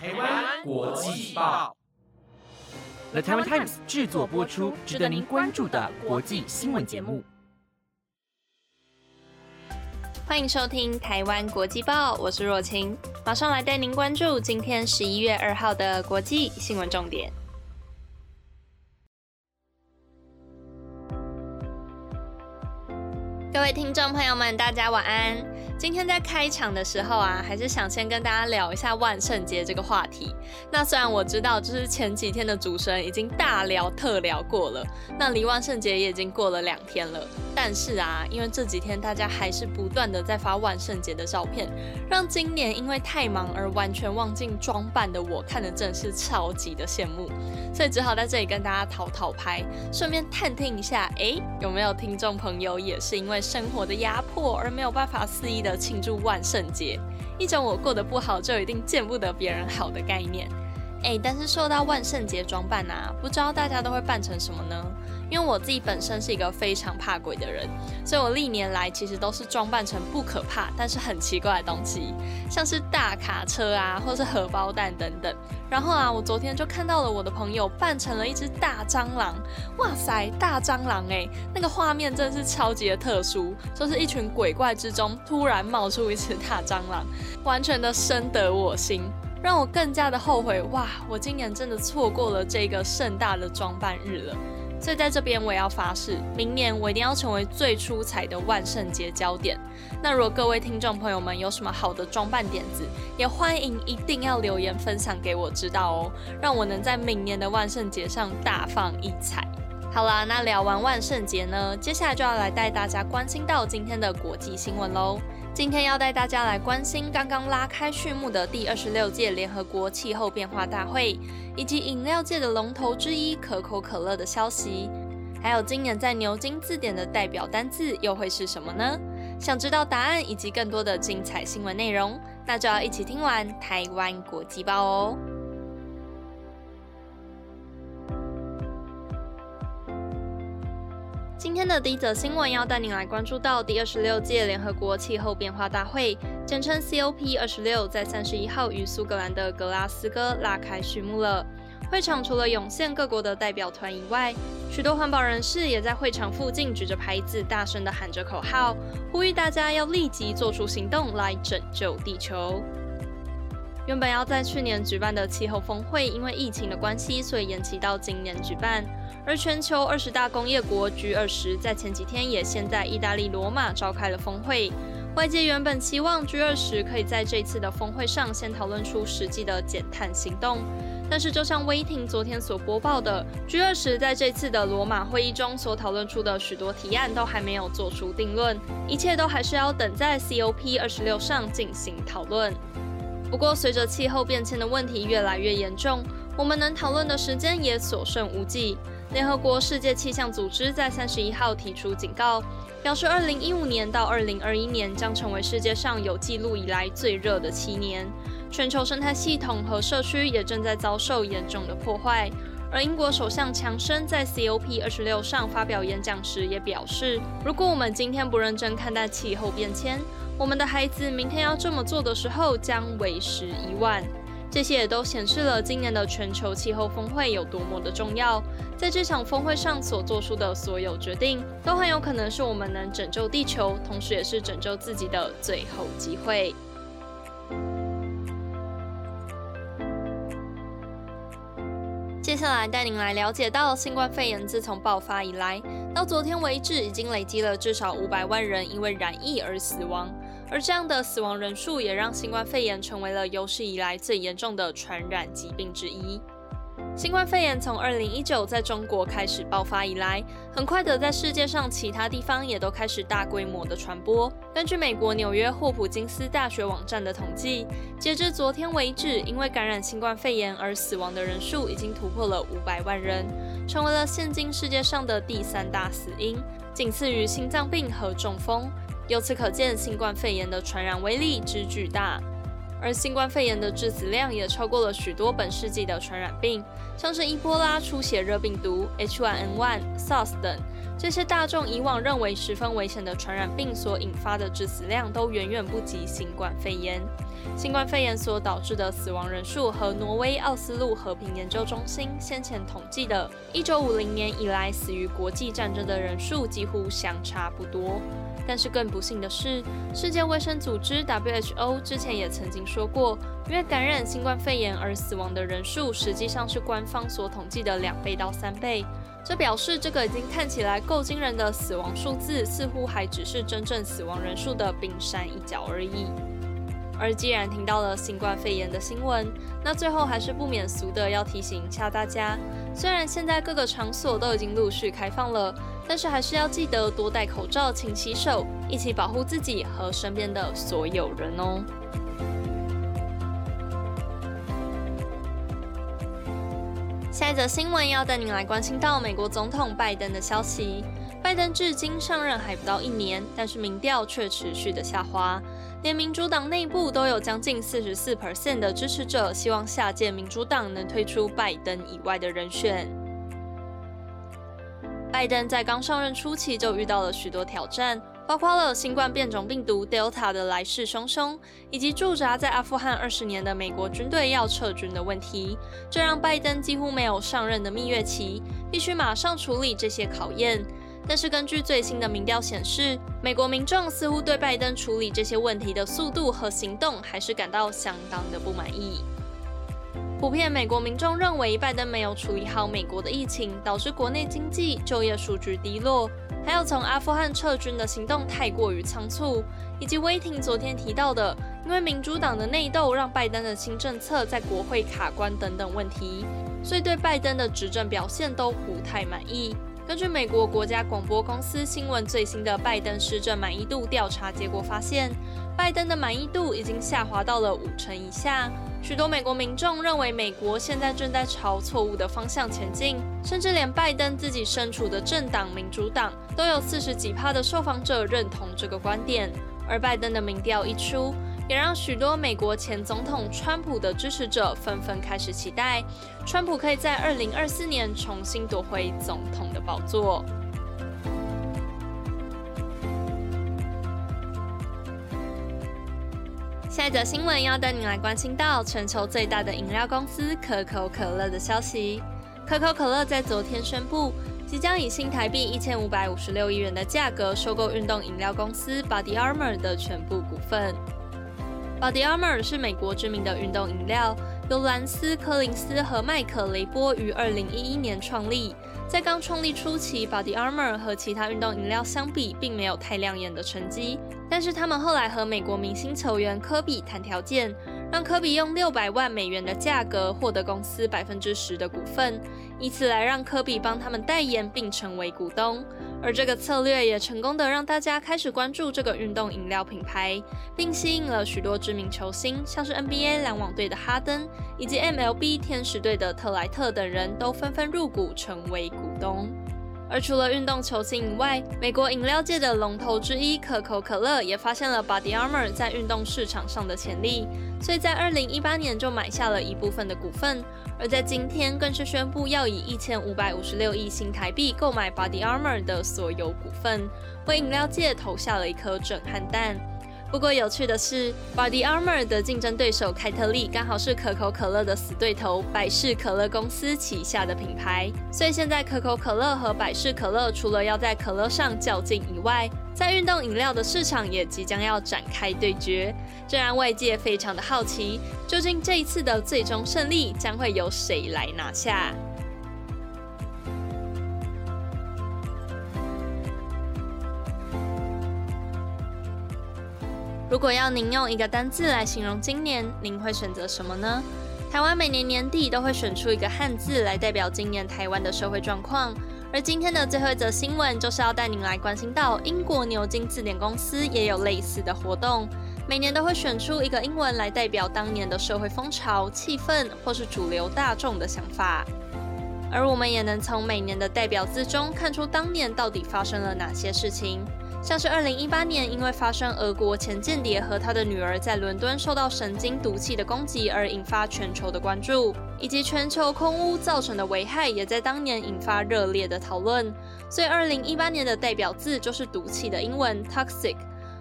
台湾国际报，The Taiwan Times 制作播出，值得您关注的国际新闻节目。欢迎收听《台湾国际报》，我是若晴，马上来带您关注今天十一月二号的国际新闻重点。各位听众朋友们，大家晚安。今天在开场的时候啊，还是想先跟大家聊一下万圣节这个话题。那虽然我知道，就是前几天的主持人已经大聊特聊过了，那离万圣节也已经过了两天了。但是啊，因为这几天大家还是不断的在发万圣节的照片，让今年因为太忙而完全忘记装扮的我，看的真是超级的羡慕。所以只好在这里跟大家讨讨拍，顺便探听一下，哎，有没有听众朋友也是因为生活的压迫而没有办法肆意的。庆祝万圣节，一种我过得不好就一定见不得别人好的概念。哎，但是说到万圣节装扮啊，不知道大家都会扮成什么呢？因为我自己本身是一个非常怕鬼的人，所以我历年来其实都是装扮成不可怕但是很奇怪的东西，像是大卡车啊，或是荷包蛋等等。然后啊，我昨天就看到了我的朋友扮成了一只大蟑螂，哇塞，大蟑螂哎，那个画面真的是超级的特殊，就是一群鬼怪之中突然冒出一只大蟑螂，完全的深得我心。让我更加的后悔哇！我今年真的错过了这个盛大的装扮日了。所以在这边我也要发誓，明年我一定要成为最出彩的万圣节焦点。那如果各位听众朋友们有什么好的装扮点子，也欢迎一定要留言分享给我知道哦，让我能在明年的万圣节上大放异彩。好啦，那聊完万圣节呢，接下来就要来带大家关心到今天的国际新闻喽。今天要带大家来关心刚刚拉开序幕的第二十六届联合国气候变化大会，以及饮料界的龙头之一可口可乐的消息，还有今年在牛津字典的代表单字又会是什么呢？想知道答案以及更多的精彩新闻内容，那就要一起听完台湾国际报哦。今天的第一则新闻要带您来关注到第二十六届联合国气候变化大会，简称 COP 二十六，在三十一号于苏格兰的格拉斯哥拉开序幕了。会场除了涌现各国的代表团以外，许多环保人士也在会场附近举着牌子，大声的喊着口号，呼吁大家要立即做出行动来拯救地球。原本要在去年举办的气候峰会，因为疫情的关系，所以延期到今年举办。而全球二十大工业国 G 二十在前几天也先在意大利罗马召开了峰会。外界原本期望 G 二十可以在这次的峰会上先讨论出实际的减碳行动，但是就像威霆昨天所播报的，G 二十在这次的罗马会议中所讨论出的许多提案都还没有做出定论，一切都还是要等在 COP 二十六上进行讨论。不过，随着气候变迁的问题越来越严重，我们能讨论的时间也所剩无几。联合国世界气象组织在三十一号提出警告，表示二零一五年到二零二一年将成为世界上有记录以来最热的七年，全球生态系统和社区也正在遭受严重的破坏。而英国首相强生在 COP 二十六上发表演讲时也表示，如果我们今天不认真看待气候变迁，我们的孩子明天要这么做的时候将为时已晚。这些也都显示了今年的全球气候峰会有多么的重要。在这场峰会上所做出的所有决定，都很有可能是我们能拯救地球，同时也是拯救自己的最后机会。接下来带您来了解到，新冠肺炎自从爆发以来，到昨天为止，已经累积了至少五百万人因为染疫而死亡。而这样的死亡人数也让新冠肺炎成为了有史以来最严重的传染疾病之一。新冠肺炎从2019在中国开始爆发以来，很快的在世界上其他地方也都开始大规模的传播。根据美国纽约霍普金斯大学网站的统计，截至昨天为止，因为感染新冠肺炎而死亡的人数已经突破了五百万人，成为了现今世界上的第三大死因，仅次于心脏病和中风。由此可见，新冠肺炎的传染威力之巨大。而新冠肺炎的致死量也超过了许多本世纪的传染病，像是伊波拉出血热病毒、H1N1、SARS 等。这些大众以往认为十分危险的传染病所引发的致死量，都远远不及新冠肺炎。新冠肺炎所导致的死亡人数和挪威奥斯陆和平研究中心先前统计的1950年以来死于国际战争的人数几乎相差不多。但是更不幸的是，世界卫生组织 WHO 之前也曾经说过，因为感染新冠肺炎而死亡的人数，实际上是官方所统计的两倍到三倍。这表示，这个已经看起来够惊人的死亡数字，似乎还只是真正死亡人数的冰山一角而已。而既然听到了新冠肺炎的新闻，那最后还是不免俗的要提醒一下大家：虽然现在各个场所都已经陆续开放了，但是还是要记得多戴口罩、勤洗手，一起保护自己和身边的所有人哦。下一则新闻要带您来关心到美国总统拜登的消息。拜登至今上任还不到一年，但是民调却持续的下滑，连民主党内部都有将近四十四 percent 的支持者希望下届民主党能推出拜登以外的人选。拜登在刚上任初期就遇到了许多挑战。包括了新冠变种病毒 Delta 的来势汹汹，以及驻扎在阿富汗二十年的美国军队要撤军的问题，这让拜登几乎没有上任的蜜月期，必须马上处理这些考验。但是根据最新的民调显示，美国民众似乎对拜登处理这些问题的速度和行动还是感到相当的不满意。普遍美国民众认为拜登没有处理好美国的疫情，导致国内经济、就业数据低落。还有从阿富汗撤军的行动太过于仓促，以及威霆昨天提到的，因为民主党的内斗让拜登的新政策在国会卡关等等问题，所以对拜登的执政表现都不太满意。根据美国国家广播公司新闻最新的拜登施政满意度调查结果发现，拜登的满意度已经下滑到了五成以下。许多美国民众认为，美国现在正在朝错误的方向前进，甚至连拜登自己身处的政党民主党都有四十几趴的受访者认同这个观点。而拜登的民调一出，也让许多美国前总统川普的支持者纷纷开始期待，川普可以在二零二四年重新夺回总统的宝座。下一则新闻要带您来关心到全球最大的饮料公司可口可乐的消息。可口可乐在昨天宣布，即将以新台币一千五百五十六亿元的价格收购运动饮料公司 Body Armor 的全部股份。Body Armor 是美国知名的运动饮料，由兰斯·柯林斯和麦克雷波于二零一一年创立。在刚创立初期，Body Armor 和其他运动饮料相比，并没有太亮眼的成绩。但是他们后来和美国明星球员科比谈条件，让科比用六百万美元的价格获得公司百分之十的股份，以此来让科比帮他们代言并成为股东。而这个策略也成功的让大家开始关注这个运动饮料品牌，并吸引了许多知名球星，像是 NBA 篮网队的哈登以及 MLB 天使队的特莱特等人都纷纷入股成为股东。而除了运动球星以外，美国饮料界的龙头之一可口可乐也发现了 Body Armor 在运动市场上的潜力，所以在二零一八年就买下了一部分的股份，而在今天更是宣布要以一千五百五十六亿新台币购买 Body Armor 的所有股份，为饮料界投下了一颗震撼弹。不过有趣的是，Body Armor 的竞争对手凯特利刚好是可口可乐的死对头百事可乐公司旗下的品牌，所以现在可口可乐和百事可乐除了要在可乐上较劲以外，在运动饮料的市场也即将要展开对决，这让外界非常的好奇，究竟这一次的最终胜利将会由谁来拿下？如果要您用一个单字来形容今年，您会选择什么呢？台湾每年年底都会选出一个汉字来代表今年台湾的社会状况，而今天的最后一则新闻就是要带您来关心到英国牛津字典公司也有类似的活动，每年都会选出一个英文来代表当年的社会风潮、气氛或是主流大众的想法，而我们也能从每年的代表字中看出当年到底发生了哪些事情。像是二零一八年因为发生俄国前间谍和他的女儿在伦敦受到神经毒气的攻击而引发全球的关注，以及全球空污造成的危害也在当年引发热烈的讨论。所以二零一八年的代表字就是毒气的英文 toxic。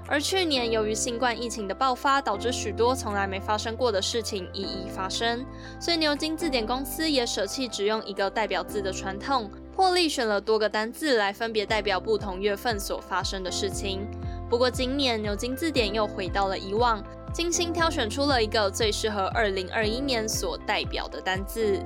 而去年由于新冠疫情的爆发，导致许多从来没发生过的事情一一发生，所以牛津字典公司也舍弃只用一个代表字的传统。破例选了多个单字来分别代表不同月份所发生的事情。不过今年牛津字典又回到了以往，精心挑选出了一个最适合2021年所代表的单字。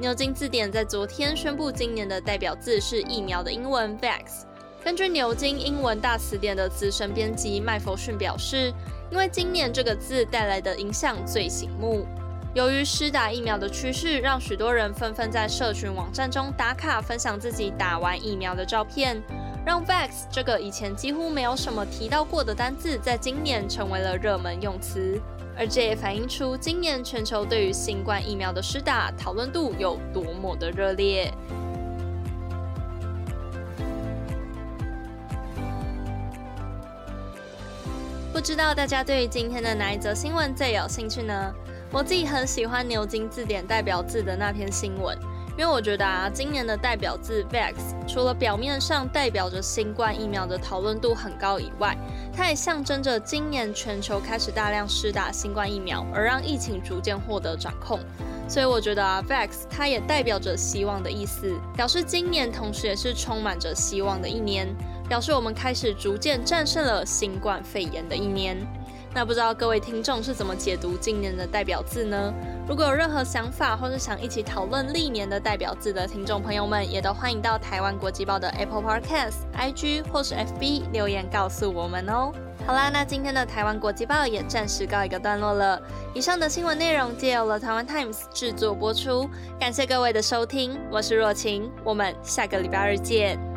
牛津字典在昨天宣布，今年的代表字是疫苗的英文 vax。根据牛津英文大词典的资深编辑麦弗逊表示，因为今年这个字带来的影响最醒目。由于施打疫苗的趋势，让许多人纷纷在社群网站中打卡，分享自己打完疫苗的照片，让 vax 这个以前几乎没有什么提到过的单字，在今年成为了热门用词。而这也反映出今年全球对于新冠疫苗的施打讨论度有多么的热烈。不知道大家对于今天的哪一则新闻最有兴趣呢？我自己很喜欢牛津字典代表字的那篇新闻，因为我觉得啊，今年的代表字 vax 除了表面上代表着新冠疫苗的讨论度很高以外，它也象征着今年全球开始大量施打新冠疫苗，而让疫情逐渐获得掌控。所以我觉得啊，vax 它也代表着希望的意思，表示今年同时也是充满着希望的一年，表示我们开始逐渐战胜了新冠肺炎的一年。那不知道各位听众是怎么解读今年的代表字呢？如果有任何想法，或是想一起讨论历年的代表字的听众朋友们，也都欢迎到台湾国际报的 Apple Podcast、IG 或是 FB 留言告诉我们哦。好啦，那今天的台湾国际报也暂时告一个段落了。以上的新闻内容皆由了台湾 Times 制作播出，感谢各位的收听，我是若晴，我们下个礼拜二见。